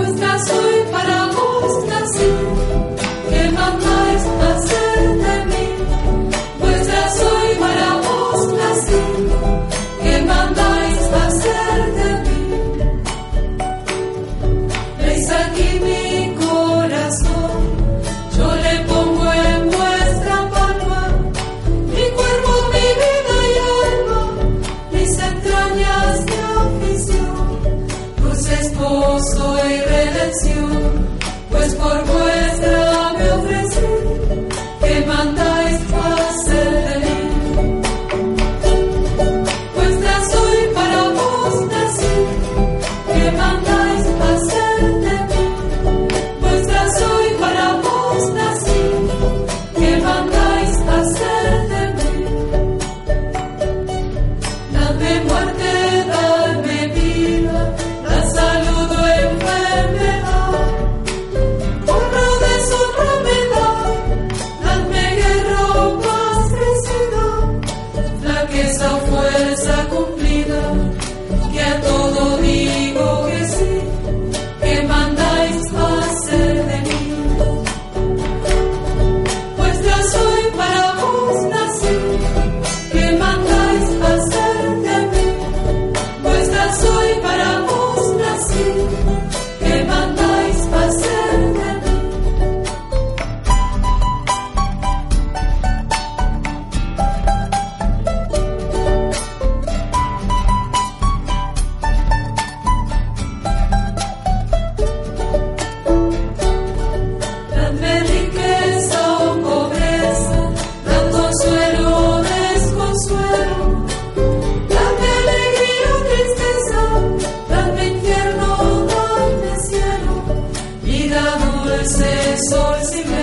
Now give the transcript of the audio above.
os traços redención, pues por voice in